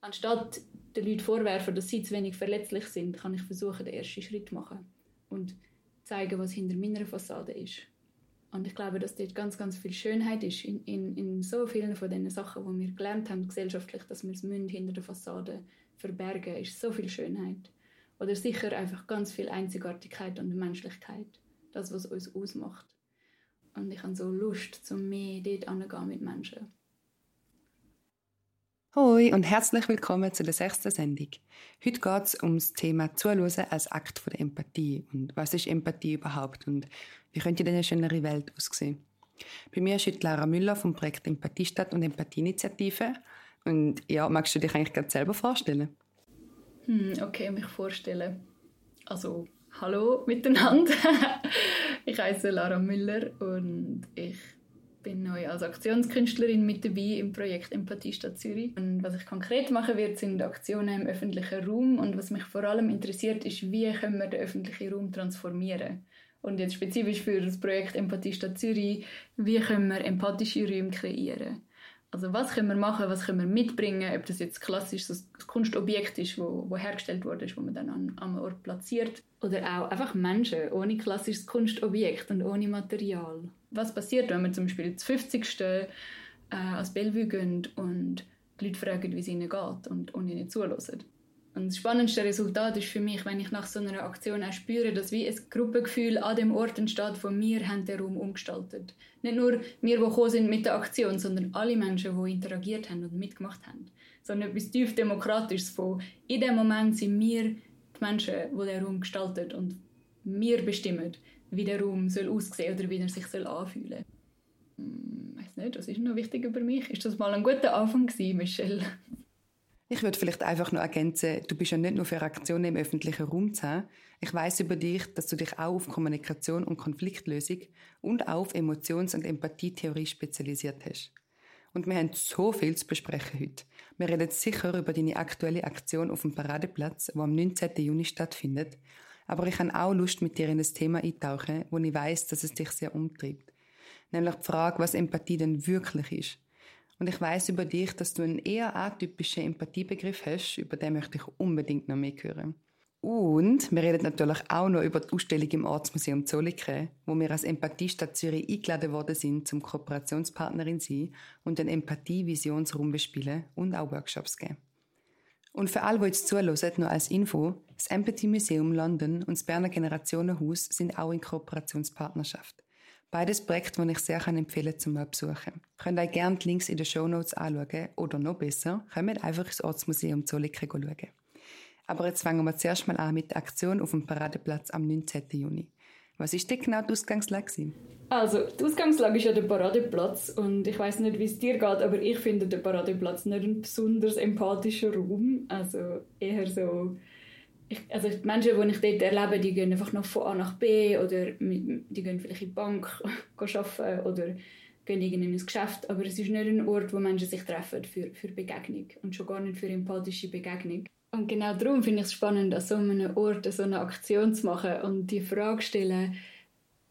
Anstatt den Leuten vorwerfen, dass sie zu wenig verletzlich sind, kann ich versuchen, den ersten Schritt zu machen und zeigen, was hinter meiner Fassade ist. Und ich glaube, dass dort ganz, ganz viel Schönheit ist in, in, in so vielen von den Sachen, die wir gelernt haben gesellschaftlich, dass wir es hinter der Fassade verbergen, ist so viel Schönheit. Oder sicher einfach ganz viel Einzigartigkeit und Menschlichkeit. Das, was uns ausmacht. Und ich habe so Lust, zum mehr dort mit Menschen. Hoi und herzlich willkommen zu der sechsten Sendung. Heute geht es um das Thema Zuhören als Akt der Empathie. Und was ist Empathie überhaupt und wie könnte denn eine schönere Welt aussehen? Bei mir ist heute Lara Müller vom Projekt Empathiestadt und Empathieinitiative. Und ja, magst du dich eigentlich gerade selber vorstellen? Hm, okay, mich vorstellen. Also, hallo miteinander. ich heiße Lara Müller und ich bin neu als Aktionskünstlerin mit dabei im Projekt Empathie Stadt Zürich. Und was ich konkret machen werde, sind Aktionen im öffentlichen Raum. Und was mich vor allem interessiert, ist, wie können wir den öffentlichen Raum transformieren. Und jetzt spezifisch für das Projekt Empathie Stadt Zürich, wie können wir empathische Räume kreieren. Also was können wir machen, was können wir mitbringen, ob das jetzt klassisch ein Kunstobjekt ist, wo, wo hergestellt wurde, wo man dann an einem Ort platziert. Oder auch einfach Menschen ohne klassisches Kunstobjekt und ohne Material. Was passiert, wenn wir zum Beispiel das 50. Äh, als Bellevue gehen und die Leute fragen, wie es ihnen geht und, und ihnen zulassen. Und das spannendste Resultat ist für mich, wenn ich nach so einer Aktion auch spüre, dass wie ein Gruppengefühl an dem Ort entsteht, von wir haben den Raum umgestaltet. Nicht nur wir, die gekommen sind mit der Aktion, sondern alle Menschen, die interagiert haben und mitgemacht haben. Sondern etwas tief Demokratisches von, in dem Moment sind wir die Menschen, die den Raum gestalten und wir bestimmen, wie der Raum soll aussehen oder wie er sich soll anfühlen soll. Hm, nicht, was ist noch wichtig über mich? Ist das mal ein guter Anfang gewesen, Michelle? Ich würde vielleicht einfach noch ergänzen, du bist ja nicht nur für Aktionen im öffentlichen Raum zu haben. Ich weiß über dich, dass du dich auch auf Kommunikation und Konfliktlösung und auch auf Emotions- und Empathietheorie spezialisiert hast. Und wir haben so viel zu besprechen heute. Wir reden sicher über deine aktuelle Aktion auf dem Paradeplatz, wo am 19. Juni stattfindet. Aber ich habe auch Lust, mit dir in das Thema eintauchen, wo ich weiß, dass es dich sehr umtreibt. Nämlich die Frage, was Empathie denn wirklich ist. Und ich weiß über dich, dass du einen eher atypischen Empathiebegriff hast, über den möchte ich unbedingt noch mehr hören. Und wir reden natürlich auch noch über die Ausstellung im Ortsmuseum Zolliken, wo wir als Empathiestadt Zürich eingeladen worden sind, zum Kooperationspartnerin sein und den Empathie-Visionsraum bespielen und auch Workshops geben. Und für alle, die jetzt zuhören, nur als Info, das Empathy Museum London und das Berner Generationenhaus sind auch in Kooperationspartnerschaft. Beides Projekte, die ich sehr empfehlen kann zum Besuchen. Könnt euch gerne die Links in den Show Notes anschauen oder noch besser, kommt einfach ins Ortsmuseum Zolliken schauen. Aber jetzt fangen wir zuerst mal an mit der Aktion auf dem Paradeplatz am 19. Juni. Was ist denn genau die Ausgangslage? Also, die Ausgangslage ist ja der Paradeplatz und ich weiß nicht, wie es dir geht, aber ich finde den Paradeplatz nicht ein besonders empathischer Raum. Also eher so ich, also die Menschen, die ich dort erlebe, die gehen einfach noch von A nach B oder die gehen vielleicht in die Bank arbeiten oder gehen in ein Geschäft. Aber es ist nicht ein Ort, wo Menschen sich treffen für, für Begegnung und schon gar nicht für empathische Begegnung. Und genau darum finde ich es spannend, an so einem Ort so eine Aktion zu machen und die Frage stellen,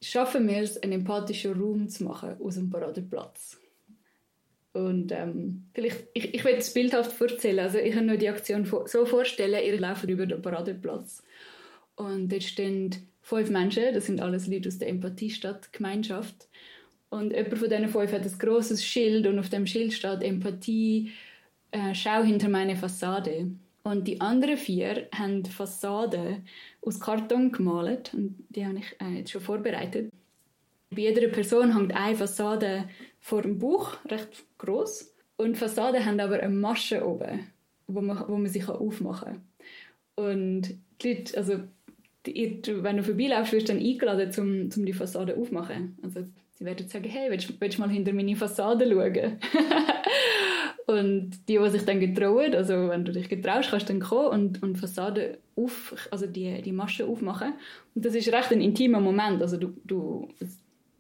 schaffen wir es, einen empathischen Raum zu machen aus dem Paradeplatz? Und ähm, vielleicht, ich, ich will es bildhaft erzählen. Also ich kann nur die Aktion so vorstellen, ihr lauft über den Paradeplatz. Und dort stehen fünf Menschen, das sind alles Leute aus der Empathiestadt, Gemeinschaft. Und jemand von diesen fünf hat ein grosses Schild und auf dem Schild steht Empathie, äh, schau hinter meine Fassade. Und die anderen vier haben Fassaden aus Karton gemalt und die habe ich äh, jetzt schon vorbereitet. Bei jeder Person hängt eine Fassade vor dem Bauch, recht groß. Und die Fassaden haben aber eine Masche oben, wo man, wo man sich aufmachen kann. Und die Leute, also die, wenn du vorbeilaufst, wirst du dann eingeladen, um, um die Fassade aufzumachen. Also sie werden sagen, hey, willst du mal hinter meine Fassade schauen? und die, die sich dann getrauen, also wenn du dich getraust, kannst du dann kommen und, und Fassade auf, also die, die Masche aufmachen. Und das ist recht ein intimer Moment. Also du, du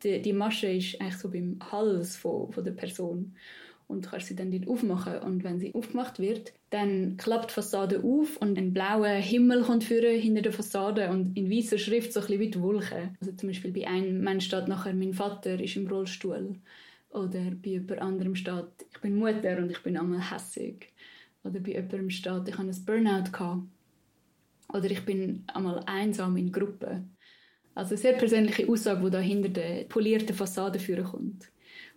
die, die Masche ist eigentlich so beim Hals von, von der Person und du kannst sie dann dort aufmachen und wenn sie aufgemacht wird, dann klappt die Fassade auf und ein blauer Himmel kommt führen hinter der Fassade und in weißer Schrift so ein bisschen wie die Wolken. Also zum Beispiel bei einem Mensch steht nachher «Mein Vater ist im Rollstuhl» oder bei jemand anderem steht «Ich bin Mutter und ich bin einmal hässig» oder bei jemandem steht, ich habe ein Burnout gehabt oder ich bin einmal einsam in Gruppen. Also eine sehr persönliche Aussage, die da hinter der polierten Fassade führen kommt.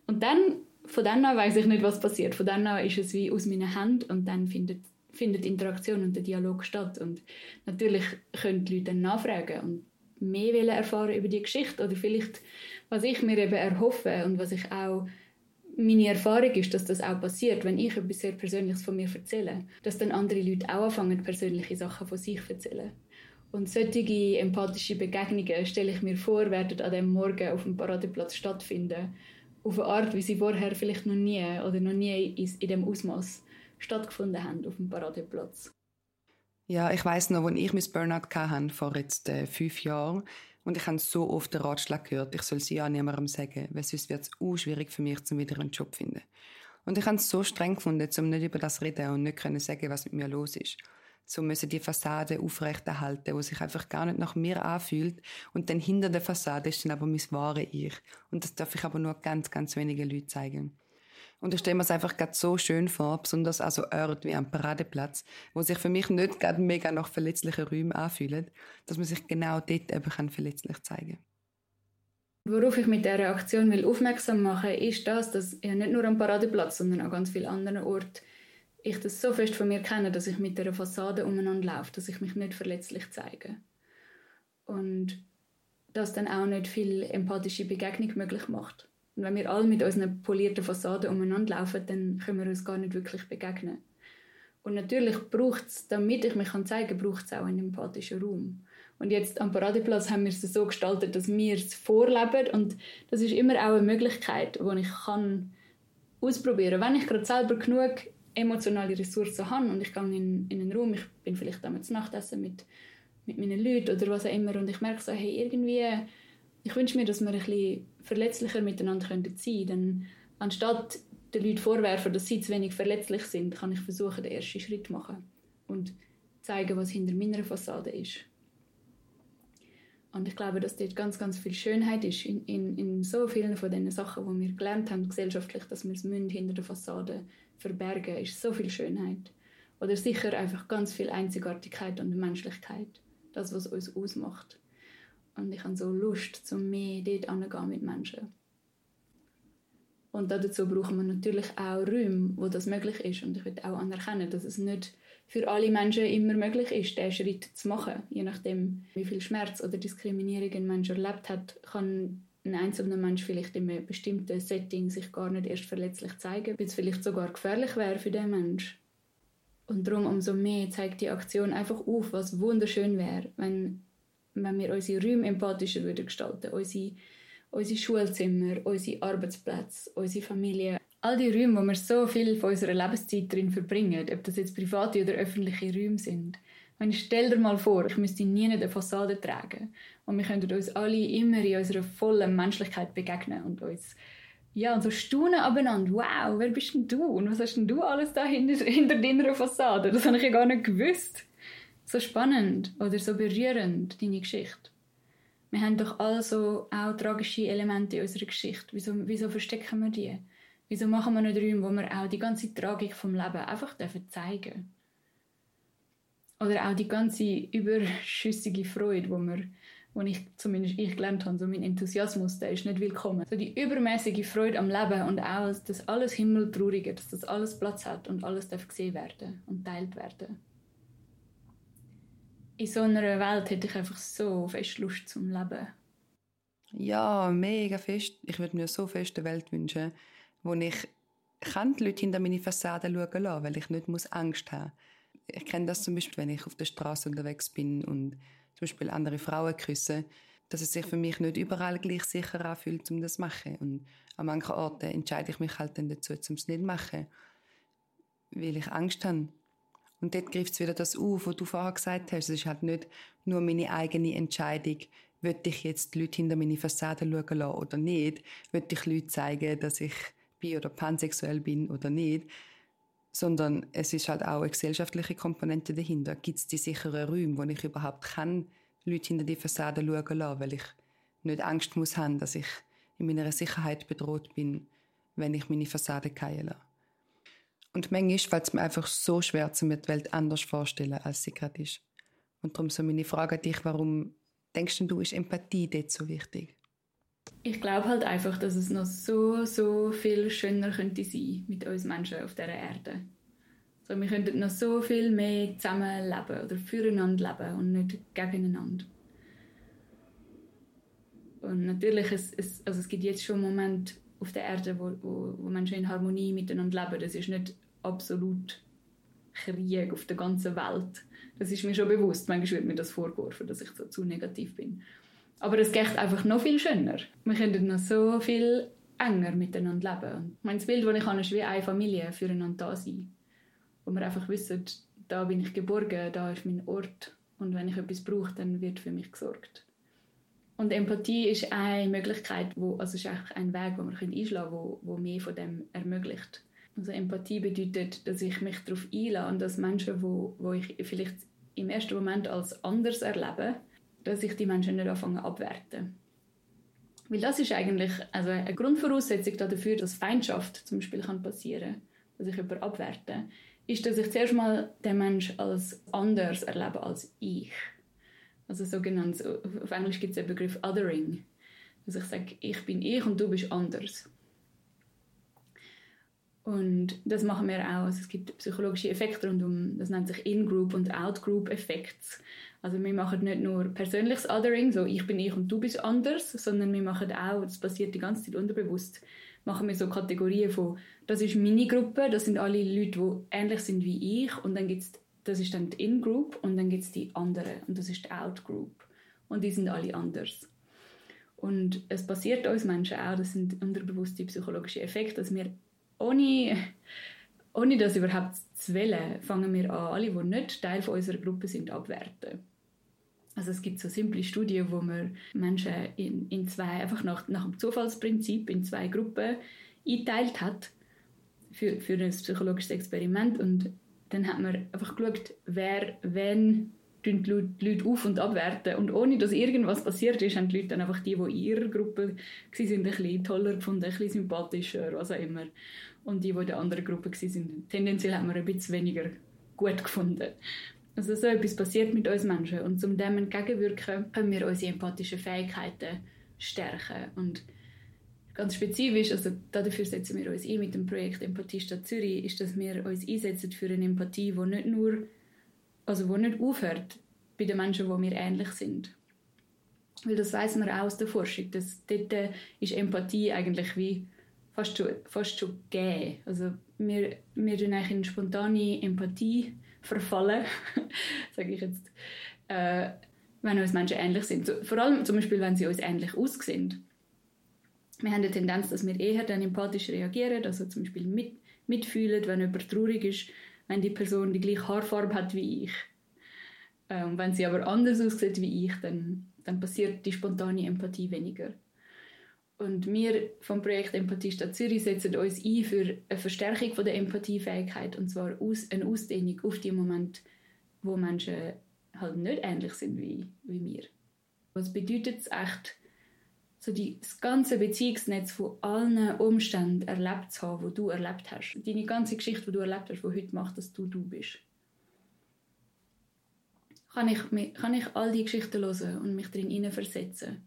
Und dann, von dann an weiß ich nicht, was passiert. Von dann an ist es wie aus meinen Händen und dann findet, findet Interaktion und der Dialog statt. Und natürlich können die Leute dann nachfragen und mehr erfahren über die Geschichte oder vielleicht, was ich mir eben erhoffe und was ich auch meine Erfahrung ist, dass das auch passiert, wenn ich etwas sehr Persönliches von mir erzähle, dass dann andere Leute auch anfangen, persönliche Sachen von sich zu erzählen. Und solche empathische Begegnungen, stelle ich mir vor, werden an dem Morgen auf dem Paradeplatz stattfinden. Auf eine Art, wie sie vorher vielleicht noch nie oder noch nie in dem Ausmaß stattgefunden haben auf dem Paradeplatz. Ja, ich weiß noch, als ich mein Burnout hatte, vor jetzt äh, fünf Jahren, und ich habe so oft den Ratschlag gehört, ich soll sie ja niemandem sagen, weil sonst wird es auch schwierig für mich, zum wieder einen Job zu finden. Und ich habe es so streng gefunden, um nicht über das reden und nicht können sagen, was mit mir los ist. So müssen die Fassade aufrechterhalten, wo sich einfach gar nicht nach mir anfühlt. Und dann hinter der Fassade ist dann aber mein wahre Ich. Und das darf ich aber nur ganz, ganz wenige Leute zeigen. Und ich stelle mir es einfach gerade so schön vor, besonders also Orte wie am Paradeplatz, wo sich für mich nicht gerade mega nach verletzlichen Räumen anfühlen, dass man sich genau dort eben verletzlich zeigen kann. Worauf ich mit dieser Aktion will aufmerksam machen will, ist das, dass ja nicht nur am Paradeplatz, sondern auch ganz vielen anderen Orten ich das so fest von mir kenne, dass ich mit der Fassade umeinander laufe, dass ich mich nicht verletzlich zeige. Und das dann auch nicht viel empathische Begegnung möglich macht. Und wenn wir alle mit unserer polierten Fassade umeinander laufen, dann können wir uns gar nicht wirklich begegnen. Und natürlich braucht es, damit ich mich zeigen kann, braucht es auch einen empathischen Raum. Und jetzt am Paradeplatz haben wir es so gestaltet, dass wir es vorleben und das ist immer auch eine Möglichkeit, die ich kann ausprobieren kann. Wenn ich gerade selber genug emotionale Ressourcen habe und ich gehe in, in einen Raum, ich bin vielleicht damals Nachtessen mit, mit meinen Leuten oder was auch immer und ich merke so, hey, irgendwie ich wünsche mir, dass wir ein bisschen verletzlicher miteinander sein könnten. Denn anstatt den Leuten vorwerfen, dass sie zu wenig verletzlich sind, kann ich versuchen, den ersten Schritt zu machen und zeigen, was hinter meiner Fassade ist. Und ich glaube, dass dort ganz, ganz viel Schönheit ist in, in, in so vielen von den Sachen, die wir gelernt haben, gesellschaftlich, dass wir es hinter der Fassade verbergen, ist so viel Schönheit. Oder sicher einfach ganz viel Einzigartigkeit und Menschlichkeit. Das, was uns ausmacht. Und ich habe so Lust, zum mehr dort anzugehen mit Menschen. Und dazu brauchen wir natürlich auch Räume, wo das möglich ist. Und ich würde auch anerkennen, dass es nicht für alle Menschen immer möglich ist, diesen Schritt zu machen. Je nachdem, wie viel Schmerz oder Diskriminierung ein Mensch erlebt hat, kann ein einzelner Mensch vielleicht in einem bestimmten Setting sich gar nicht erst verletzlich zeigen, weil es vielleicht sogar gefährlich wäre für den Mensch. Und darum umso mehr zeigt die Aktion einfach auf, was wunderschön wäre, wenn wenn wir unsere Räume empathischer würden gestalten unsere, unsere Schulzimmer, unsere Arbeitsplätze, unsere Familie. All die Räume, wo wir so viel von unserer Lebenszeit drin verbringen, ob das jetzt private oder öffentliche Räume sind. Wenn stell dir mal vor, ich müsste nie eine Fassade tragen und wir könnten uns alle immer in unserer vollen Menschlichkeit begegnen und uns ja, und so staunen abeinander. Wow, wer bist denn du? Und was hast denn du alles da hinter, hinter deiner Fassade? Das habe ich ja gar nicht gewusst so spannend oder so berührend, deine Geschichte. Wir haben doch also auch tragische Elemente in unserer Geschichte. Wieso, wieso verstecken wir die? Wieso machen wir nicht Räume, wo wir auch die ganze Tragik vom Leben einfach dürfen zeigen Oder auch die ganze überschüssige Freude, wo wir wo ich zumindest ich gelernt habe, so mein Enthusiasmus, der ist nicht willkommen. So die übermäßige Freude am Leben und auch, dass alles Himmeltraurige, dass das alles Platz hat und alles darf gesehen werden und teilt werden in so einer Welt hätte ich einfach so fest Lust zum Leben. Ja, mega fest. Ich würde mir so fest eine Welt wünschen, wo ich kann die Leute hinter meine Fassade schauen lassen, weil ich nicht muss Angst haben Ich kenne das zum Beispiel, wenn ich auf der Straße unterwegs bin und zum Beispiel andere Frauen küsse, dass es sich für mich nicht überall gleich sicher anfühlt, um das zu machen. Und an manchen Orten entscheide ich mich halt dann dazu, um es nicht zu machen, weil ich Angst habe. Und dort greift es wieder das auf, was du vorher gesagt hast. Es ist halt nicht nur meine eigene Entscheidung, will ich jetzt die Leute hinter meine Fassade schauen lassen oder nicht? Will ich Leute zeigen, dass ich bi- oder pansexuell bin oder nicht? Sondern es ist halt auch eine gesellschaftliche Komponente dahinter. Gibt es die sicheren Räume, wo ich überhaupt kann, Leute hinter die Fassade schauen lassen, weil ich nicht Angst muss haben, dass ich in meiner Sicherheit bedroht bin, wenn ich meine Fassade fallen lasse. Und manchmal fällt es mir einfach so schwer, zu mir die Welt anders vorstellen, als sie gerade ist. Und darum so meine Frage an dich, warum denkst du, ist Empathie dort so wichtig? Ich glaube halt einfach, dass es noch so, so viel schöner könnte sein mit uns Menschen auf dieser Erde. So, wir könnten noch so viel mehr zusammen leben oder füreinander leben und nicht gegeneinander. Und natürlich, es, es, also es gibt jetzt schon Momente auf der Erde, wo, wo, wo Menschen in Harmonie miteinander leben. Das ist nicht absolut Krieg auf der ganzen Welt. Das ist mir schon bewusst. Manchmal wird mir das vorgeworfen, dass ich so zu negativ bin. Aber es geht einfach noch viel schöner. Wir können noch so viel enger miteinander leben. Mein Bild, das ich habe, ist wie eine Familie füreinander da sein. Wo wir einfach wissen, da bin ich geborgen, da ist mein Ort. Und wenn ich etwas brauche, dann wird für mich gesorgt. Und Empathie ist eine Möglichkeit, wo, also ist eigentlich ein Weg, den wir einschlagen können, wo mehr von dem ermöglicht. Also Empathie bedeutet, dass ich mich darauf einlasse und dass Menschen, wo, wo ich vielleicht im ersten Moment als anders erlebe, dass ich die Menschen nicht anfange abwerten. Weil das ist eigentlich also eine Grundvoraussetzung dafür, dass Feindschaft zum Beispiel kann passieren kann, dass ich jemanden abwerte, ist, dass ich zuerst mal den Menschen als anders erlebe als ich. Also sogenannt, auf Englisch gibt es den Begriff Othering. Also ich sage, ich bin ich und du bist anders. Und das machen wir auch. Also es gibt psychologische Effekte rund um, das nennt sich In-Group und Out-Group-Effekte. Also wir machen nicht nur persönliches Othering, so ich bin ich und du bist anders, sondern wir machen auch, das passiert die ganze Zeit unterbewusst, machen wir so Kategorien von, das ist meine Gruppe, das sind alle Leute, die ähnlich sind wie ich und dann gibt's, das ist dann die In-Group und dann gibt es die andere und das ist die Out-Group und die sind alle anders. Und es passiert uns Menschen auch, das sind unterbewusste psychologische Effekte, dass wir ohne, ohne das überhaupt zu wählen, fangen wir an, alle, die nicht Teil von unserer Gruppe sind, abwerten. Also es gibt so simple Studien, wo man Menschen in, in zwei, einfach nach, nach dem Zufallsprinzip in zwei Gruppen einteilt hat für, für ein psychologisches Experiment und dann hat man einfach geschaut, wer, wenn die Leute auf- und abwerten. Und ohne dass irgendwas passiert ist, haben die Leute dann einfach die, die in ihrer Gruppe waren, ein bisschen toller gefunden, ein bisschen sympathischer, was auch immer. Und die, die in der anderen Gruppe waren, tendenziell haben wir ein bisschen weniger gut gefunden. Also so etwas passiert mit uns Menschen. Und um dem entgegenwirken, können wir unsere empathischen Fähigkeiten stärken. Und ganz spezifisch, also dafür setzen wir uns ein mit dem Projekt Empathie Stadt Zürich, ist, dass wir uns einsetzen für eine Empathie, die nicht nur also wo nicht aufhört bei den Menschen, wo wir ähnlich sind. Weil das weiß man auch aus der Forschung, dass dort ist Empathie eigentlich wie fast schon, fast schon gegeben. Also wir, wir tun eigentlich in spontane Empathie verfallen, sage ich jetzt, äh, wenn uns Menschen ähnlich sind. So, vor allem zum Beispiel, wenn sie uns ähnlich aussehen. Wir haben die Tendenz, dass wir eher dann empathisch reagieren, also zum Beispiel mit, mitfühlen, wenn jemand traurig ist, wenn die Person die gleiche Haarfarbe hat wie ich. Ähm, wenn sie aber anders aussieht wie ich, dann, dann passiert die spontane Empathie weniger. Und wir vom Projekt Empathie Stadt Zürich setzen uns ein für eine Verstärkung von der Empathiefähigkeit und zwar aus, eine Ausdehnung auf die Momente, wo Menschen halt nicht ähnlich sind wie, wie wir. Was bedeutet es echt, so die, das ganze Beziehungsnetz von allen Umständen erlebt zu haben, die du erlebt hast. Deine ganze Geschichte, die du erlebt hast, die heute macht, dass du du bist. Kann ich, kann ich all die Geschichten hören und mich darin versetzen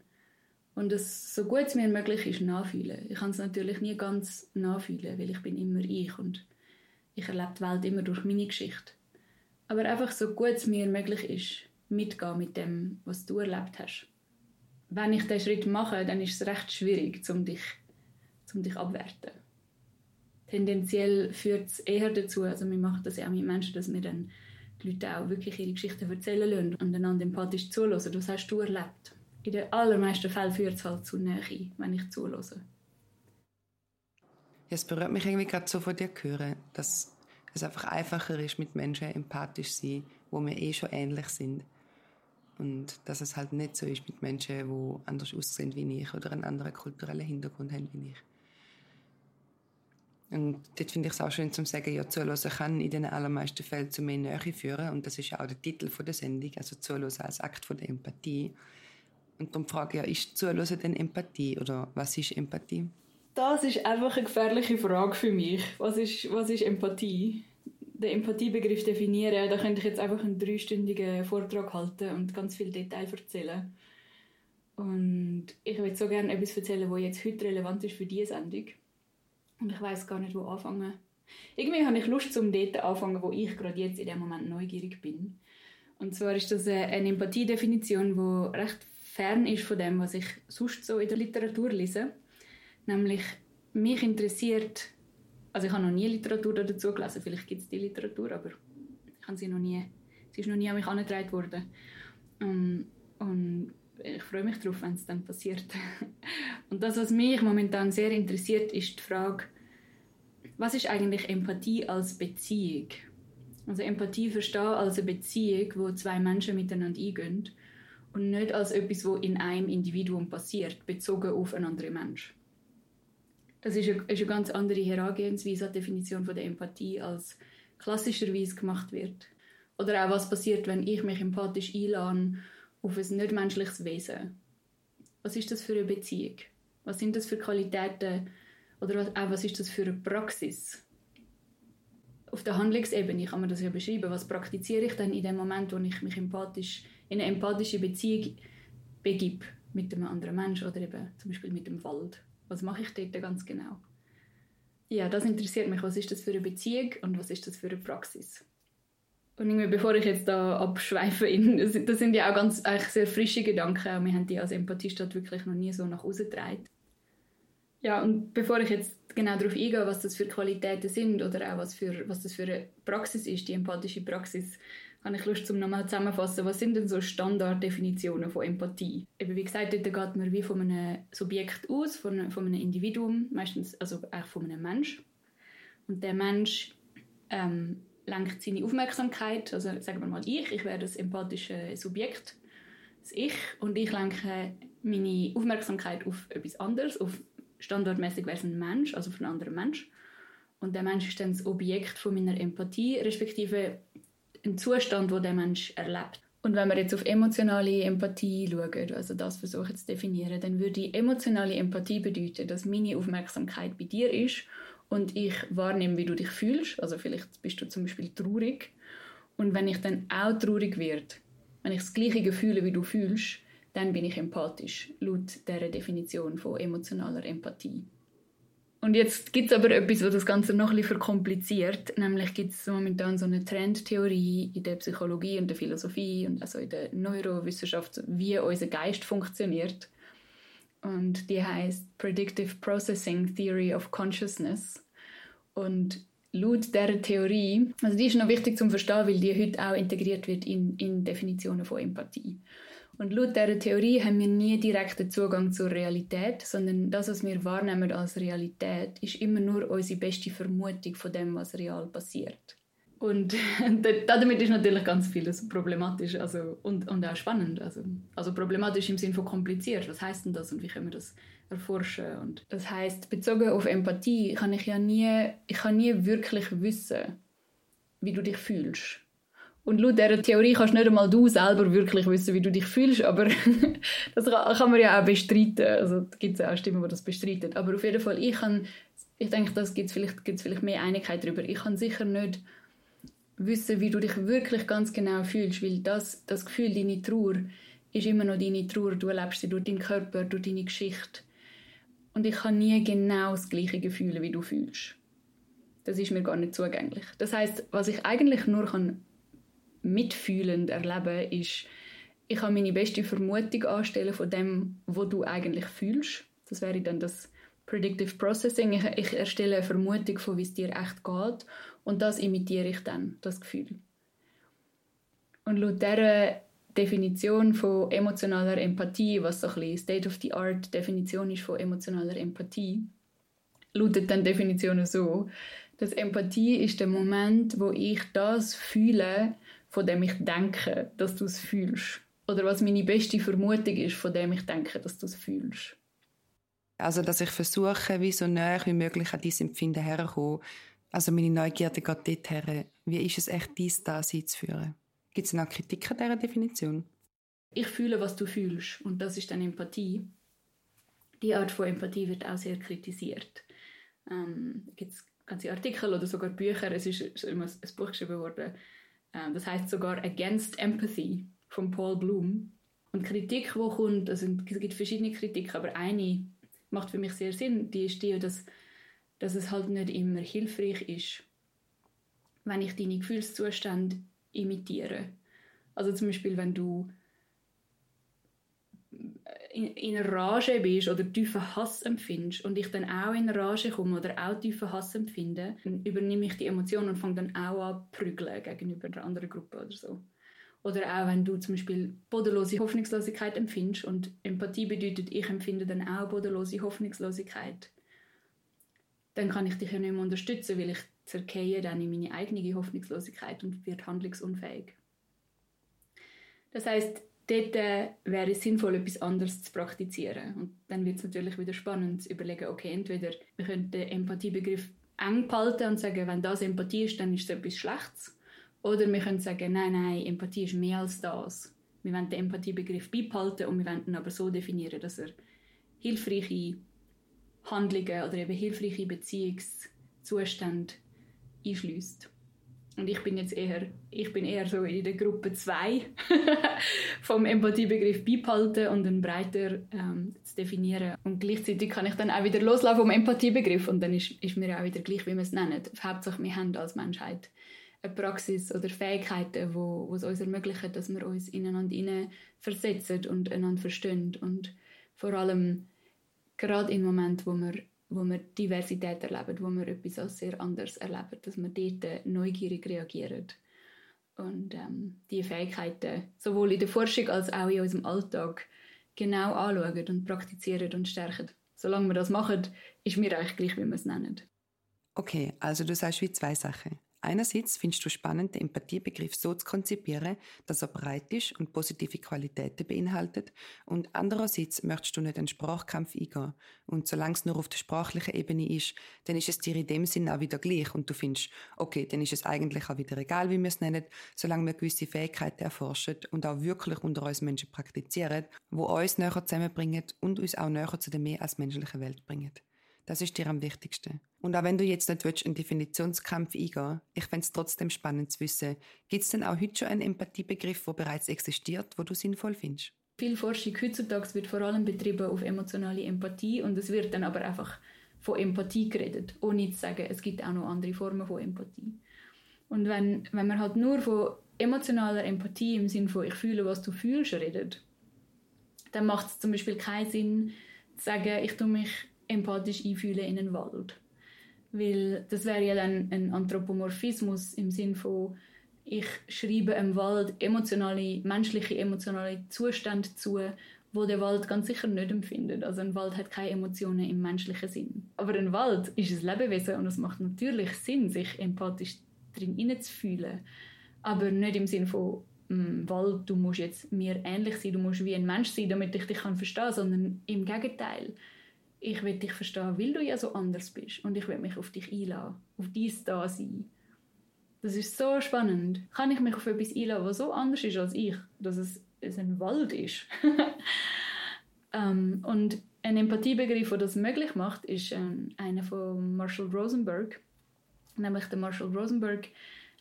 und es so gut es mir möglich ist nachfühlen. Ich kann es natürlich nie ganz nachfühlen, weil ich bin immer ich und ich erlebe die Welt immer durch meine Geschichte. Aber einfach so gut es mir möglich ist, mitgehen mit dem, was du erlebt hast wenn ich diesen Schritt mache, dann ist es recht schwierig, um dich, um dich abwerten. Tendenziell führt es eher dazu, also wir machen das ja auch mit Menschen, dass wir dann die Leute auch wirklich ihre Geschichten erzählen lassen und einander empathisch zuhören. Was hast du erlebt? In den allermeisten Fällen führt es halt zu Nähe, wenn ich zuhöre. Es berührt mich irgendwie gerade so von dir zu hören, dass es einfach einfacher ist, mit Menschen empathisch zu sein, wo wir eh schon ähnlich sind. Und dass es halt nicht so ist mit Menschen, die anders aussehen wie ich oder einen anderen kulturellen Hintergrund haben wie ich. Und dort finde ich es auch schön zu sagen, ja, Zuhören kann in den allermeisten Fällen zu mehr Nähe führen. Und das ist ja auch der Titel der Sendung, also Zuhören als Akt der Empathie. Und darum frage ich ja, ist Zuhören denn Empathie oder was ist Empathie? Das ist einfach eine gefährliche Frage für mich. Was ist, was ist Empathie? Den Empathiebegriff definieren, da könnte ich jetzt einfach einen dreistündigen Vortrag halten und ganz viel Detail erzählen. Und ich würde so gerne etwas erzählen, was jetzt heute relevant ist für diese Sendung. Und ich weiß gar nicht, wo anfangen. Irgendwie habe ich Lust, zum dort anfangen, wo ich gerade jetzt in dem Moment neugierig bin. Und zwar ist das eine Empathiedefinition, die recht fern ist von dem, was ich sonst so in der Literatur lese. Nämlich, mich interessiert, also ich habe noch nie Literatur dazu gelesen, vielleicht gibt es die Literatur, aber ich habe sie noch nie, sie ist noch nie an mich angetragen worden. Um, und ich freue mich darauf, wenn es dann passiert. und das, was mich momentan sehr interessiert, ist die Frage, was ist eigentlich Empathie als Beziehung? Also Empathie verstehe als eine Beziehung, wo zwei Menschen miteinander eingehen und nicht als etwas, wo in einem Individuum passiert, bezogen auf einen anderen Mensch. Das ist eine, ist eine ganz andere Herangehensweise an die Definition von der Empathie, als klassischerweise gemacht wird. Oder auch, was passiert, wenn ich mich empathisch einlade auf ein nicht-menschliches Wesen. Was ist das für eine Beziehung? Was sind das für Qualitäten? Oder was, auch was ist das für eine Praxis? Auf der Handlungsebene kann man das ja beschreiben. Was praktiziere ich dann in dem Moment, wo ich mich empathisch, in eine empathische Beziehung begib mit einem anderen Menschen oder eben zum Beispiel mit dem Wald? Was mache ich dort ganz genau? Ja, das interessiert mich. Was ist das für eine Beziehung und was ist das für eine Praxis? Und irgendwie, bevor ich jetzt da abschweife, in, das sind ja auch ganz eigentlich sehr frische Gedanken. Wir haben die als Empathiestadt wirklich noch nie so nach außen getragen. Ja, und bevor ich jetzt genau darauf eingehe, was das für Qualitäten sind oder auch was, für, was das für eine Praxis ist, die empathische Praxis, habe ich Lust, um nochmal zusammenzufassen, was sind denn so Standarddefinitionen von Empathie? Eben wie gesagt, dort geht man wie von einem Subjekt aus, von, von einem Individuum, meistens also auch von einem Mensch. Und der Mensch ähm, lenkt seine Aufmerksamkeit, also sagen wir mal ich, ich wäre das empathische Subjekt, das Ich, und ich lenke meine Aufmerksamkeit auf etwas anderes, auf standardmäßig wäre es ein Mensch, also auf einen anderen Mensch. Und der Mensch ist dann das Objekt von meiner Empathie, respektive ein Zustand, wo der Mensch erlebt. Und wenn wir jetzt auf emotionale Empathie schauen, also das versuchen zu definieren, dann würde emotionale Empathie bedeuten, dass meine Aufmerksamkeit bei dir ist und ich wahrnehme, wie du dich fühlst. Also vielleicht bist du zum Beispiel traurig. Und wenn ich dann auch traurig werde, wenn ich das gleiche Gefühle wie du fühlst, dann bin ich empathisch, laut der Definition von emotionaler Empathie. Und jetzt gibt es aber etwas, was das Ganze noch bisschen verkompliziert. Nämlich gibt es momentan so eine Trendtheorie in der Psychologie und der Philosophie und also in der Neurowissenschaft, wie unser Geist funktioniert und die heißt Predictive Processing Theory of Consciousness. Und laut dieser Theorie, also die ist noch wichtig zum Verstehen, weil die heute auch integriert wird in, in Definitionen von Empathie. Und laut dieser Theorie haben wir nie direkten Zugang zur Realität, sondern das, was wir wahrnehmen als Realität, ist immer nur unsere beste Vermutung von dem, was real passiert. Und damit ist natürlich ganz vieles problematisch also, und, und auch spannend. Also, also problematisch im Sinne von kompliziert. Was heißt denn das und wie können wir das erforschen? Und das heißt, bezogen auf Empathie kann ich ja nie, ich kann nie wirklich wissen, wie du dich fühlst. Und laut dieser Theorie kannst nicht einmal du selber wirklich wissen, wie du dich fühlst, aber das kann man ja auch bestreiten. Also gibt es ja auch Stimmen, die das bestreiten. Aber auf jeden Fall, ich kann, ich denke, da gibt es vielleicht, vielleicht mehr Einigkeit darüber. Ich kann sicher nicht wissen, wie du dich wirklich ganz genau fühlst, weil das, das Gefühl, deine Trauer, ist immer noch deine Trauer. Du erlebst sie durch deinen Körper, durch deine Geschichte. Und ich kann nie genau das gleiche Gefühl, wie du fühlst. Das ist mir gar nicht zugänglich. Das heißt, was ich eigentlich nur kann mitfühlend erleben, ist, ich kann meine beste Vermutung anstellen von dem, was du eigentlich fühlst. Das wäre dann das Predictive Processing. Ich, ich erstelle eine Vermutung von, wie es dir echt geht und das imitiere ich dann, das Gefühl. Und laut dieser Definition von emotionaler Empathie, was so ein State-of-the-Art-Definition ist von emotionaler Empathie, lautet dann Definition so, dass Empathie ist der Moment, wo ich das fühle, von dem ich denke, dass du es fühlst. Oder was meine beste Vermutung ist, von dem ich denke, dass du es fühlst. Also, dass ich versuche, wie so näher wie möglich an dieses Empfinden herzukommen. Also, meine Neugierde geht dort her. Wie ist es echt, dies da zu führen? Gibt es noch Kritik an dieser Definition? Ich fühle, was du fühlst. Und das ist dann Empathie. Die Art von Empathie wird auch sehr kritisiert. Ähm, gibt es ganze Artikel oder sogar Bücher. Es ist immer ein Buch geschrieben worden. Ähm, das heißt sogar Against Empathy von Paul Bloom. Und Kritik, wo kommt, also es gibt verschiedene Kritik, aber eine macht für mich sehr Sinn. Die ist die, dass, dass es halt nicht immer hilfreich ist, wenn ich deine Gefühlszustände imitiere. Also zum Beispiel, wenn du in, in Rage bist oder tiefen Hass empfindest und ich dann auch in Rage komme oder auch tiefen Hass empfinde, dann übernehme ich die Emotionen und fange dann auch an prügeln gegenüber einer anderen Gruppe oder so. Oder auch wenn du zum Beispiel bodenlose Hoffnungslosigkeit empfindest und Empathie bedeutet, ich empfinde dann auch bodenlose Hoffnungslosigkeit, dann kann ich dich ja nicht mehr unterstützen, weil ich zerkehe dann in meine eigene Hoffnungslosigkeit und wird handlungsunfähig. Das heißt, dort äh, wäre es sinnvoll, etwas anderes zu praktizieren. Und dann wird es natürlich wieder spannend zu überlegen, okay, entweder wir können den Empathiebegriff eng behalten und sagen, wenn das Empathie ist, dann ist es etwas Schlechtes. Oder wir können sagen, nein, nein, Empathie ist mehr als das. Wir wollen den Empathiebegriff beibehalten und wir wollen ihn aber so definieren, dass er hilfreiche Handlungen oder eben hilfreiche Beziehungszustände einschließt. Und ich bin jetzt eher, ich bin eher so in der Gruppe 2 vom Empathiebegriff beibehalten und dann breiter ähm, zu definieren. Und gleichzeitig kann ich dann auch wieder loslaufen vom Empathiebegriff und dann ist, ist mir auch wieder gleich, wie wir es nennen. Hauptsache, wir haben als Menschheit eine Praxis oder Fähigkeiten, wo, wo es uns ermöglichen, dass wir uns ineinander innen versetzen und einander verstehen. Und vor allem gerade im Moment, wo wir wo wir Diversität erleben, wo wir etwas als sehr anders erleben, dass wir dort neugierig reagieren. Und ähm, die Fähigkeiten sowohl in der Forschung als auch in unserem Alltag genau anschauen und praktizieren und stärken. Solange wir das machen, ist mir eigentlich gleich, wie wir es nennen. Okay, also du sagst wie zwei Sachen. Einerseits findest du spannend, den Empathiebegriff so zu konzipieren, dass er breit ist und positive Qualitäten beinhaltet. Und andererseits möchtest du nicht einen Sprachkampf eingehen. Und solange es nur auf der sprachlichen Ebene ist, dann ist es dir in dem Sinn auch wieder gleich. Und du findest, okay, dann ist es eigentlich auch wieder egal, wie wir es nennen, solange wir gewisse Fähigkeiten erforschen und auch wirklich unter uns Menschen praktizieren, wo uns näher zusammenbringen und uns auch näher zu der mehr als menschlichen Welt bringen. Das ist dir am wichtigsten. Und auch wenn du jetzt nicht willst, einen Definitionskampf eingehen ich fände es trotzdem spannend zu wissen, gibt es denn auch heute schon einen Empathiebegriff, der bereits existiert, wo du sinnvoll findest? Viel Forschung heutzutage wird vor allem betrieben auf emotionale Empathie und es wird dann aber einfach von Empathie geredet, ohne zu sagen, es gibt auch noch andere Formen von Empathie. Und wenn, wenn man halt nur von emotionaler Empathie im Sinne von ich fühle, was du fühlst, redet, dann macht es zum Beispiel keinen Sinn, zu sagen, ich tue mich empathisch einfühlen in einen Wald. Weil das wäre ja dann ein Anthropomorphismus im Sinn von, ich schreibe einem Wald emotionale, menschliche emotionale Zustände zu, wo der Wald ganz sicher nicht empfindet. Also ein Wald hat keine Emotionen im menschlichen Sinn. Aber ein Wald ist ein Lebewesen und es macht natürlich Sinn, sich empathisch drin hineinzufühlen. Aber nicht im Sinn von, mm, Wald, du musst jetzt mir ähnlich sein, du musst wie ein Mensch sein, damit ich dich verstehen kann, sondern im Gegenteil ich will dich verstehen, weil du ja so anders bist und ich will mich auf dich einladen, auf dies da sein. Das ist so spannend. Kann ich mich auf etwas einladen, was so anders ist als ich, dass es, es ein Wald ist? ähm, und ein Empathiebegriff, der das möglich macht, ist ähm, einer von Marshall Rosenberg. Nämlich der Marshall Rosenberg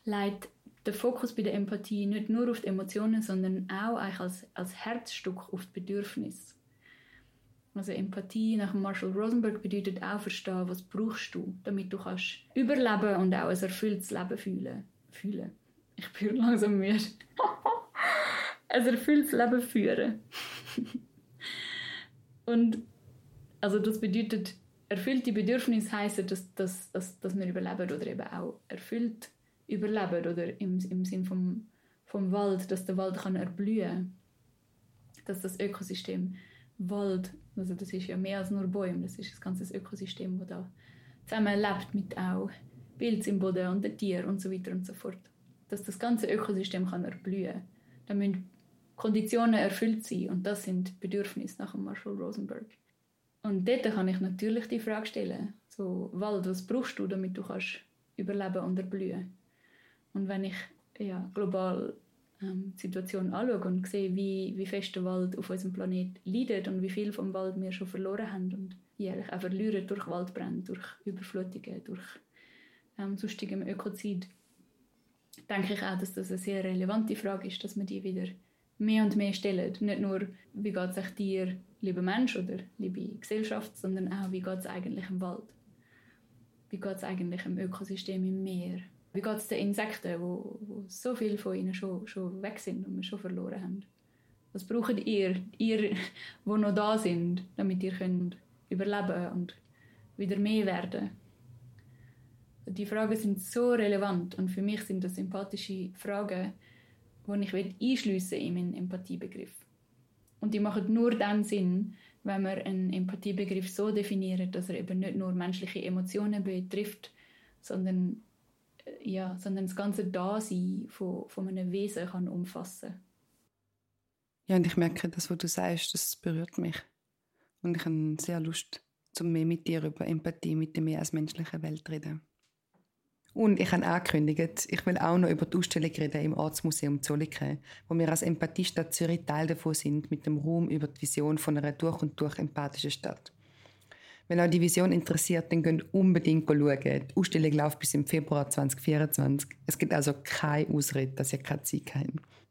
leitet den Fokus bei der Empathie nicht nur auf die Emotionen, sondern auch als, als Herzstück auf die Bedürfnisse. Also Empathie nach Marshall Rosenberg bedeutet auch verstehen, was brauchst du, damit du kannst überleben und auch ein erfülltes Leben fühlen. Fühlen. Ich bin langsam müde. ein erfülltes Leben führen. und also das bedeutet, erfüllte Bedürfnisse heißen, dass, dass, dass, dass wir überleben oder eben auch erfüllt überleben oder im, im Sinn vom, vom Wald, dass der Wald kann erblühen, dass das Ökosystem Wald, also das ist ja mehr als nur Bäume, das ist ein ganzes Ökosystem, das da zusammen lebt mit auch Pilz im Boden und den Tieren und so weiter und so fort. Dass das ganze Ökosystem kann erblühen, da müssen Konditionen erfüllt sein und das sind Bedürfnisse nach Marshall Rosenberg. Und dort kann ich natürlich die Frage stellen, so Wald, was brauchst du, damit du kannst überleben und erblühen? Und wenn ich ja, global ähm, die Situation anschaue und sehe, wie, wie fest der Wald auf unserem Planet leidet und wie viel vom Wald wir schon verloren haben und jährlich auch verlieren durch Waldbrände, durch Überflutungen, durch ähm, sonstigem Ökozid, denke ich auch, dass das eine sehr relevante Frage ist, dass man die wieder mehr und mehr stellen. Nicht nur, wie geht es dir, lieber Mensch oder liebe Gesellschaft, sondern auch, wie geht es eigentlich im Wald? Wie geht es eigentlich im Ökosystem im Meer? Wie geht es den Insekten, wo, wo so viele von ihnen schon, schon weg sind und wir schon verloren haben? Was braucht ihr, ihr, die noch da sind, damit ihr könnt überleben und wieder mehr werden? Die Fragen sind so relevant und für mich sind das sympathische Fragen, die ich einschliessen in meinen Empathiebegriff. Und die machen nur dann Sinn, wenn wir einen Empathiebegriff so definieren, dass er eben nicht nur menschliche Emotionen betrifft, sondern ja, sondern das ganze Dasein von, von einem Wesen kann umfassen. Ja, und ich merke, das, was du sagst, das berührt mich. Und ich habe sehr Lust, zum mehr mit dir über Empathie mit der mehr als menschlichen Welt zu reden. Und ich habe angekündigt, ich will auch noch über die Ausstellung reden im Ortsmuseum Zolliken, wo wir als Empathiestadt Zürich Teil davon sind, mit dem Ruhm über die Vision von einer durch und durch empathischen Stadt. Wenn euch die Vision interessiert, dann könnt unbedingt schauen. Die Ausstellung läuft bis im Februar 2024. Es gibt also keine Ausrede, dass ihr keine Zeit habt.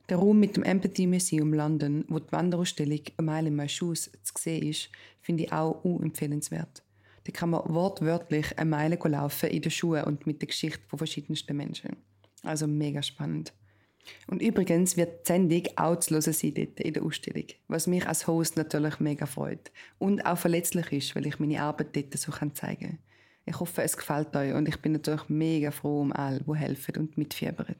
Der Raum mit dem Empathy Museum London, wo die Wanderausstellung «A Mile in My Shoes» zu sehen ist, finde ich auch unempfehlenswert. Da kann man wortwörtlich eine Meile laufen in den Schuhen und mit der Geschichte von verschiedensten Menschen. Also mega spannend. Und übrigens wird die Sendung auch zu hören sein dort in der Ausstellung, was mich als Host natürlich mega freut. Und auch verletzlich ist, weil ich meine Arbeit dort so zeigen kann. Ich hoffe, es gefällt euch und ich bin natürlich mega froh um alle, die helfen und mitfiebern.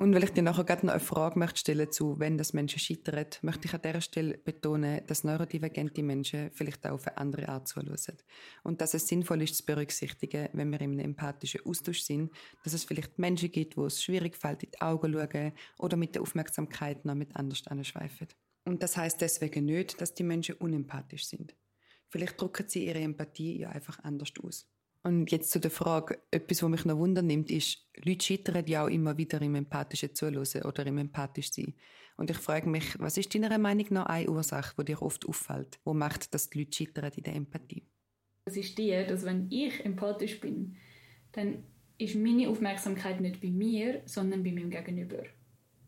Und weil ich dir nachher gerade noch eine Frage möchte stellen zu, wenn das Menschen scheitern, möchte ich an dieser Stelle betonen, dass neurodivergente Menschen vielleicht auch auf eine andere Art zuhören. Und dass es sinnvoll ist zu berücksichtigen, wenn wir in einem empathischen Austausch sind, dass es vielleicht Menschen gibt, wo es schwierig fällt, in die Augen schauen oder mit der Aufmerksamkeit noch mit anders anschweifen. Und das heißt deswegen nicht, dass die Menschen unempathisch sind. Vielleicht drücken sie ihre Empathie ja einfach anders aus. Und jetzt zu der Frage, etwas, was mich noch wundern nimmt, ist, Leute scheitern ja auch immer wieder im empathischen Zuhören oder im empathisch sein. Und ich frage mich, was ist deiner Meinung nach eine Ursache, die dir oft auffällt, wo macht, dass die Leute scheitern in der Empathie? Das ist die, dass wenn ich empathisch bin, dann ist meine Aufmerksamkeit nicht bei mir, sondern bei meinem Gegenüber.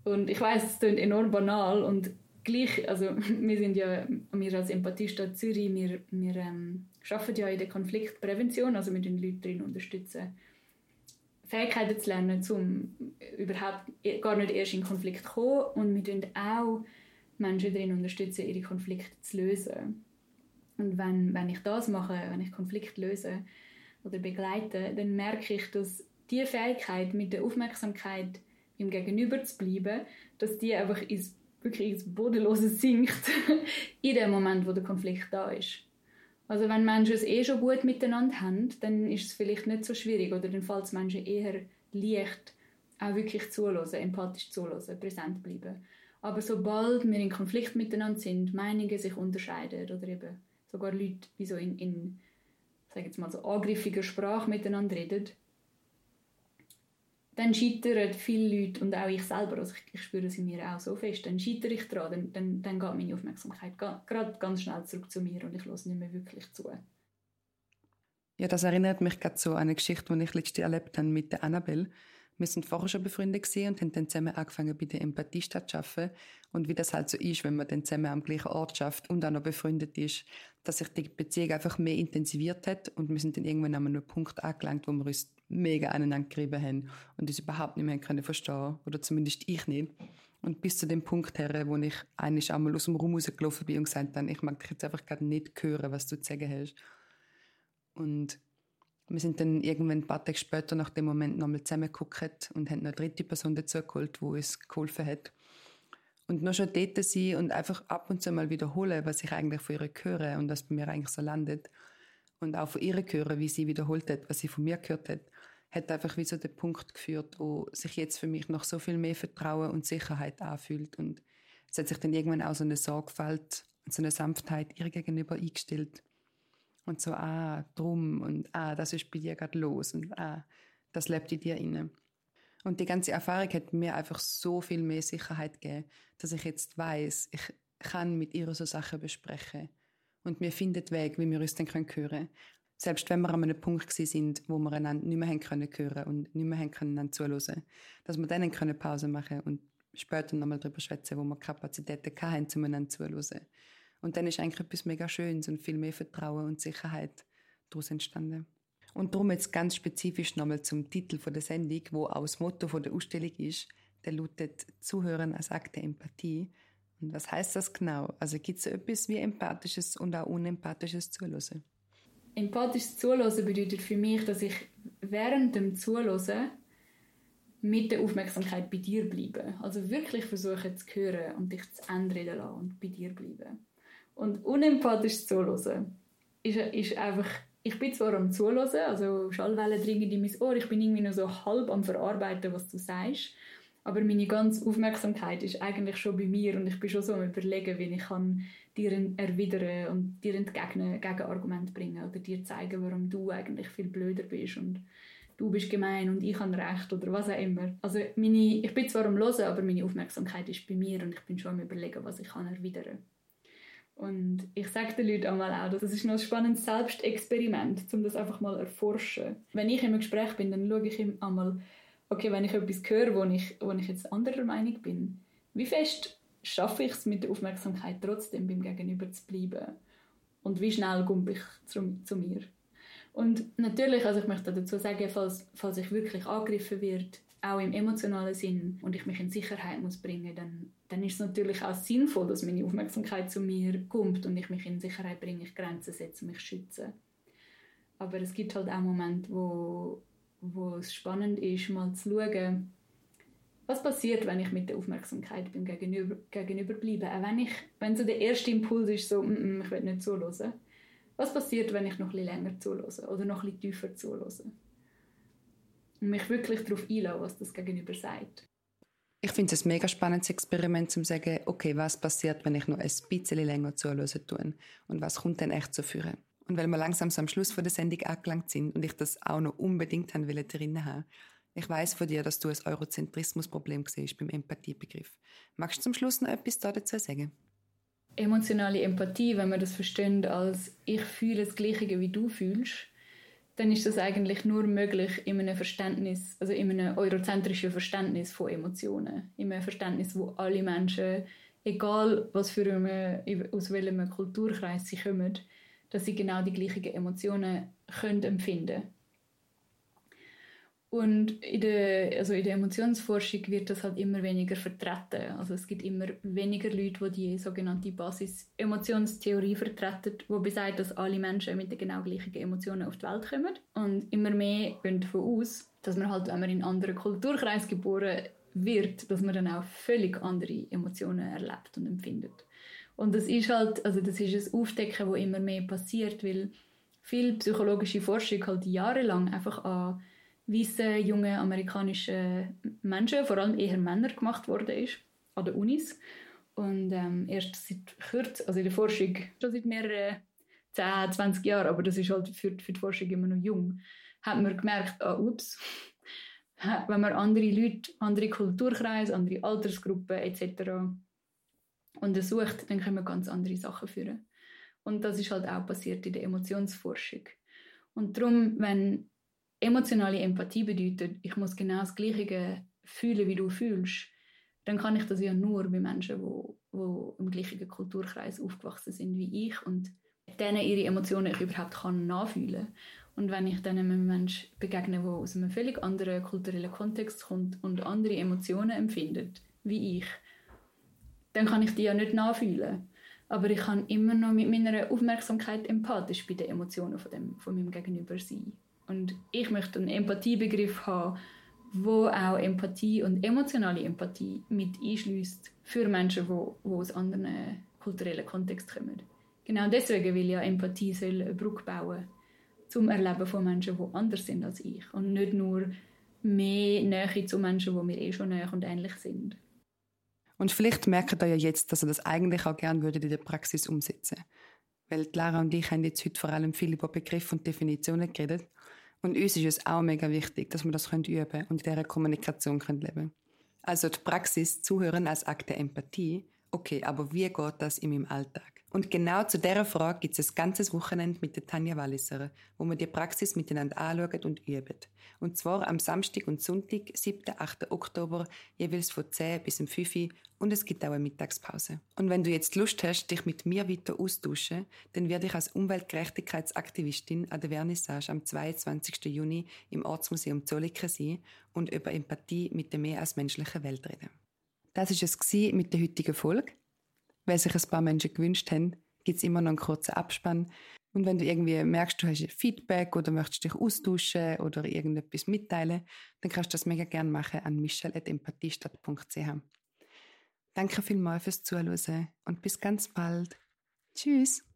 Und ich weiß, es klingt enorm banal und gleich, also wir sind ja, wir als Empathiestadt Zürich, wir, wir ähm, arbeiten ja in der Konfliktprävention, also wir den Leute darin unterstützen, Fähigkeiten zu lernen, um überhaupt e, gar nicht erst in Konflikt zu kommen und wir unterstützen auch Menschen darin unterstützen, ihre Konflikte zu lösen. Und wenn, wenn ich das mache, wenn ich Konflikte löse oder begleite, dann merke ich, dass die Fähigkeit, mit der Aufmerksamkeit im Gegenüber zu bleiben, dass die einfach ins wirklich ins Bodenlose sinkt in dem Moment, wo der Konflikt da ist. Also wenn Menschen es eh schon gut miteinander haben, dann ist es vielleicht nicht so schwierig oder dann fällt es Menschen eher leicht, auch wirklich zuhören, empathisch zuhören, präsent bleiben. Aber sobald wir in Konflikt miteinander sind, Meinungen sich unterscheiden oder eben sogar Leute wie so in, in sag jetzt mal so angriffiger Sprache miteinander reden, dann scheitern viele Leute und auch ich selber, also ich, ich spüre es in mir auch so fest, dann scheitere ich daran, dann, dann, dann geht meine Aufmerksamkeit gerade ganz schnell zurück zu mir und ich höre nicht mehr wirklich zu. Ja, das erinnert mich gerade so an eine Geschichte, die ich letztes erlebt habe mit der Annabelle. Wir sind vorher schon befreundet und haben dann zusammen angefangen bei der Empathiestadt zu arbeiten. Und wie das halt so ist, wenn man dann zusammen am gleichen Ort schafft und auch noch befreundet ist, dass sich die Beziehung einfach mehr intensiviert hat und wir sind dann irgendwann an einem Punkt angelangt, wo wir uns mega aneinander gerieben haben und uns überhaupt nicht mehr können verstehen oder zumindest ich nicht. Und bis zu dem Punkt her, wo ich eigentlich einmal aus dem Raum rausgelaufen bin und gesagt habe, ich mag dich jetzt einfach gerade nicht hören, was du zu sagen hast. Und wir sind dann irgendwann ein paar Tage später nach dem Moment nochmal zusammengeguckt und haben eine dritte Person dazu geholt, die uns geholfen hat. Und noch schon dort sein und einfach ab und zu mal wiederholen, was ich eigentlich von ihr höre und was bei mir eigentlich so landet. Und auch von ihr hören, wie sie wiederholt hat, was sie von mir gehört hat, hat einfach wie so den Punkt geführt, wo sich jetzt für mich noch so viel mehr Vertrauen und Sicherheit anfühlt. Und es hat sich dann irgendwann auch so eine Sorgfalt und so eine Sanftheit ihr gegenüber eingestellt. Und so, ah, drum und ah, das ist bei dir gerade los und ah, das lebt in dir inne. Und die ganze Erfahrung hat mir einfach so viel mehr Sicherheit gegeben, dass ich jetzt weiß, ich kann mit ihr so Sachen besprechen. Und wir finden Weg, wie wir uns dann hören können. Selbst wenn wir an einem Punkt sind, wo wir einander nicht mehr haben können hören und nicht mehr haben können zuhören, dass wir dann können Pause machen und später nochmal darüber schwätzen, wo wir Kapazitäten hatten, um einander zuhören. Und dann ist eigentlich etwas mega Schönes und viel mehr Vertrauen und Sicherheit daraus entstanden. Und darum jetzt ganz spezifisch nochmal zum Titel der Sendung, wo auch das Motto der Ausstellung ist, der lautet Zuhören als Akt der Empathie. Und was heißt das genau? Also gibt es etwas wie empathisches und auch unempathisches Zuhören? Empathisches Zuhören bedeutet für mich, dass ich während dem Zuhören mit der Aufmerksamkeit bei dir bleibe. Also wirklich versuche zu hören und dich zu Ende lassen und bei dir bleiben. Und unempathisch zuhören ist, ist einfach, ich bin zwar am Zuhören, also Schallwellen dringen in mein Ohr, ich bin irgendwie nur so halb am Verarbeiten, was du sagst, aber meine ganze Aufmerksamkeit ist eigentlich schon bei mir und ich bin schon so am überlegen, wie ich kann dir erwidern und dir entgegnen, Gegenargument bringen oder dir zeigen, warum du eigentlich viel blöder bist und du bist gemein und ich habe recht oder was auch immer. Also meine, ich bin zwar am Hören, aber meine Aufmerksamkeit ist bei mir und ich bin schon am überlegen, was ich kann erwidern kann. Und ich sage den Leuten einmal auch, das ist ein spannendes Selbstexperiment, um das einfach mal zu erforschen. Wenn ich im Gespräch bin, dann schaue ich ihm einmal, okay, wenn ich etwas höre, wo ich, wo ich jetzt anderer Meinung bin, wie fest schaffe ich es mit der Aufmerksamkeit trotzdem beim Gegenüber zu bleiben? Und wie schnell komme ich zu, zu mir? Und natürlich, also ich möchte dazu sagen, falls, falls ich wirklich angegriffen wird, auch im emotionalen Sinn und ich mich in Sicherheit muss bringen, dann, dann ist es natürlich auch sinnvoll, dass meine Aufmerksamkeit zu mir kommt und ich mich in Sicherheit bringe, ich Grenzen setze, mich schütze. Aber es gibt halt auch Momente, wo, wo es spannend ist, mal zu schauen, was passiert, wenn ich mit der Aufmerksamkeit beim Gegenüber, Gegenüber bleibe. Auch wenn, ich, wenn so der erste Impuls ist, so, mm -mm, ich will nicht zuhören. Was passiert, wenn ich noch ein bisschen länger zuhöre oder noch ein bisschen tiefer zuhöre? Und mich wirklich darauf einlassen, was das Gegenüber sagt. Ich finde es ein mega spannendes Experiment, um zu sagen, okay, was passiert, wenn ich noch ein bisschen länger zuhören tue und was kommt dann echt zu führen. Und weil wir langsam am Schluss von der Sendung angelangt sind und ich das auch noch unbedingt haben will, drin haben, ich weiß von dir, dass du ein Eurozentrismusproblem siehst beim Empathiebegriff. Magst du zum Schluss noch etwas dazu sagen? Emotionale Empathie, wenn man das versteht als ich fühle das Gleiche wie du fühlst, dann ist das eigentlich nur möglich in einem Verständnis, also in einem eurozentrischen Verständnis von Emotionen. In einem Verständnis, wo alle Menschen, egal was für eine, aus welchem Kulturkreis sie kommen, dass sie genau die gleichen Emotionen können empfinden können. Und in der, also in der Emotionsforschung wird das halt immer weniger vertreten. Also es gibt immer weniger Leute, die die sogenannte Basis-Emotionstheorie vertreten, die besagt, dass alle Menschen mit den genau gleichen Emotionen auf die Welt kommen. Und immer mehr gehen davon aus, dass man halt, wenn man in anderen Kulturkreisen geboren wird, dass man dann auch völlig andere Emotionen erlebt und empfindet. Und das ist halt, also das ist ein Aufdecken, wo immer mehr passiert, weil viel psychologische Forschung halt jahrelang einfach an weiße, junge amerikanische Menschen, vor allem eher Männer, gemacht worden ist, an den Unis. Und ähm, erst seit kurzem, also in der Forschung, schon seit mehreren 10, 20 Jahren, aber das ist halt für, für die Forschung immer noch jung, hat man gemerkt, ah, ups, wenn man andere Leute, andere Kulturkreise, andere Altersgruppen etc. untersucht, dann können wir ganz andere Sachen führen. Und das ist halt auch passiert in der Emotionsforschung. Und darum, wenn emotionale Empathie bedeutet, ich muss genau das Gleiche fühlen, wie du fühlst, dann kann ich das ja nur bei Menschen, die, die im gleichen Kulturkreis aufgewachsen sind wie ich und denen ihre Emotionen ich überhaupt kann nachfühlen und wenn ich dann einem Menschen begegne, der aus einem völlig anderen kulturellen Kontext kommt und andere Emotionen empfindet, wie ich, dann kann ich die ja nicht nachfühlen. Aber ich kann immer noch mit meiner Aufmerksamkeit empathisch bei den Emotionen von, dem, von meinem Gegenüber sein. Und ich möchte einen Empathiebegriff haben, wo auch Empathie und emotionale Empathie mit einschließt für Menschen, die, die aus anderen kulturellen Kontexten kommen. Genau deswegen will ja Empathie soll eine Brücke bauen zum Erleben von Menschen, die anders sind als ich und nicht nur mehr Nähe zu Menschen, die mir eh schon näher und ähnlich sind. Und vielleicht merkt ihr ja jetzt, dass ihr das eigentlich auch gerne würdet in der Praxis umsetzen. Weil Lara und ich haben jetzt heute vor allem viel über Begriffe und Definitionen geredet Und uns ist es auch mega wichtig, dass wir das üben können und in dieser Kommunikation leben können. Also die Praxis Zuhören als Akt der Empathie. Okay, aber wie geht das in meinem Alltag? Und genau zu dieser Frage gibt es ein ganzes Wochenende mit der Tanja Walliser, wo wir die Praxis miteinander anschauen und üben. Und zwar am Samstag und Sonntag, 7. 8. Oktober, jeweils von 10 bis 5 Uhr und es gibt auch eine Mittagspause. Und wenn du jetzt Lust hast, dich mit mir weiter austauschen, dann werde ich als Umweltgerechtigkeitsaktivistin an der Vernissage am 22. Juni im Ortsmuseum Zolliken sein und über Empathie mit der mehr als menschlichen Welt reden. Das war es mit der heutigen Folge. Weil sich ein paar Menschen gewünscht haben, gibt es immer noch einen kurzen Abspann. Und wenn du irgendwie merkst, du hast Feedback oder möchtest dich austauschen oder irgendetwas mitteilen, dann kannst du das mega gerne machen an michelle.empathiestadt.ch. Danke vielmals fürs Zuhören und bis ganz bald. Tschüss!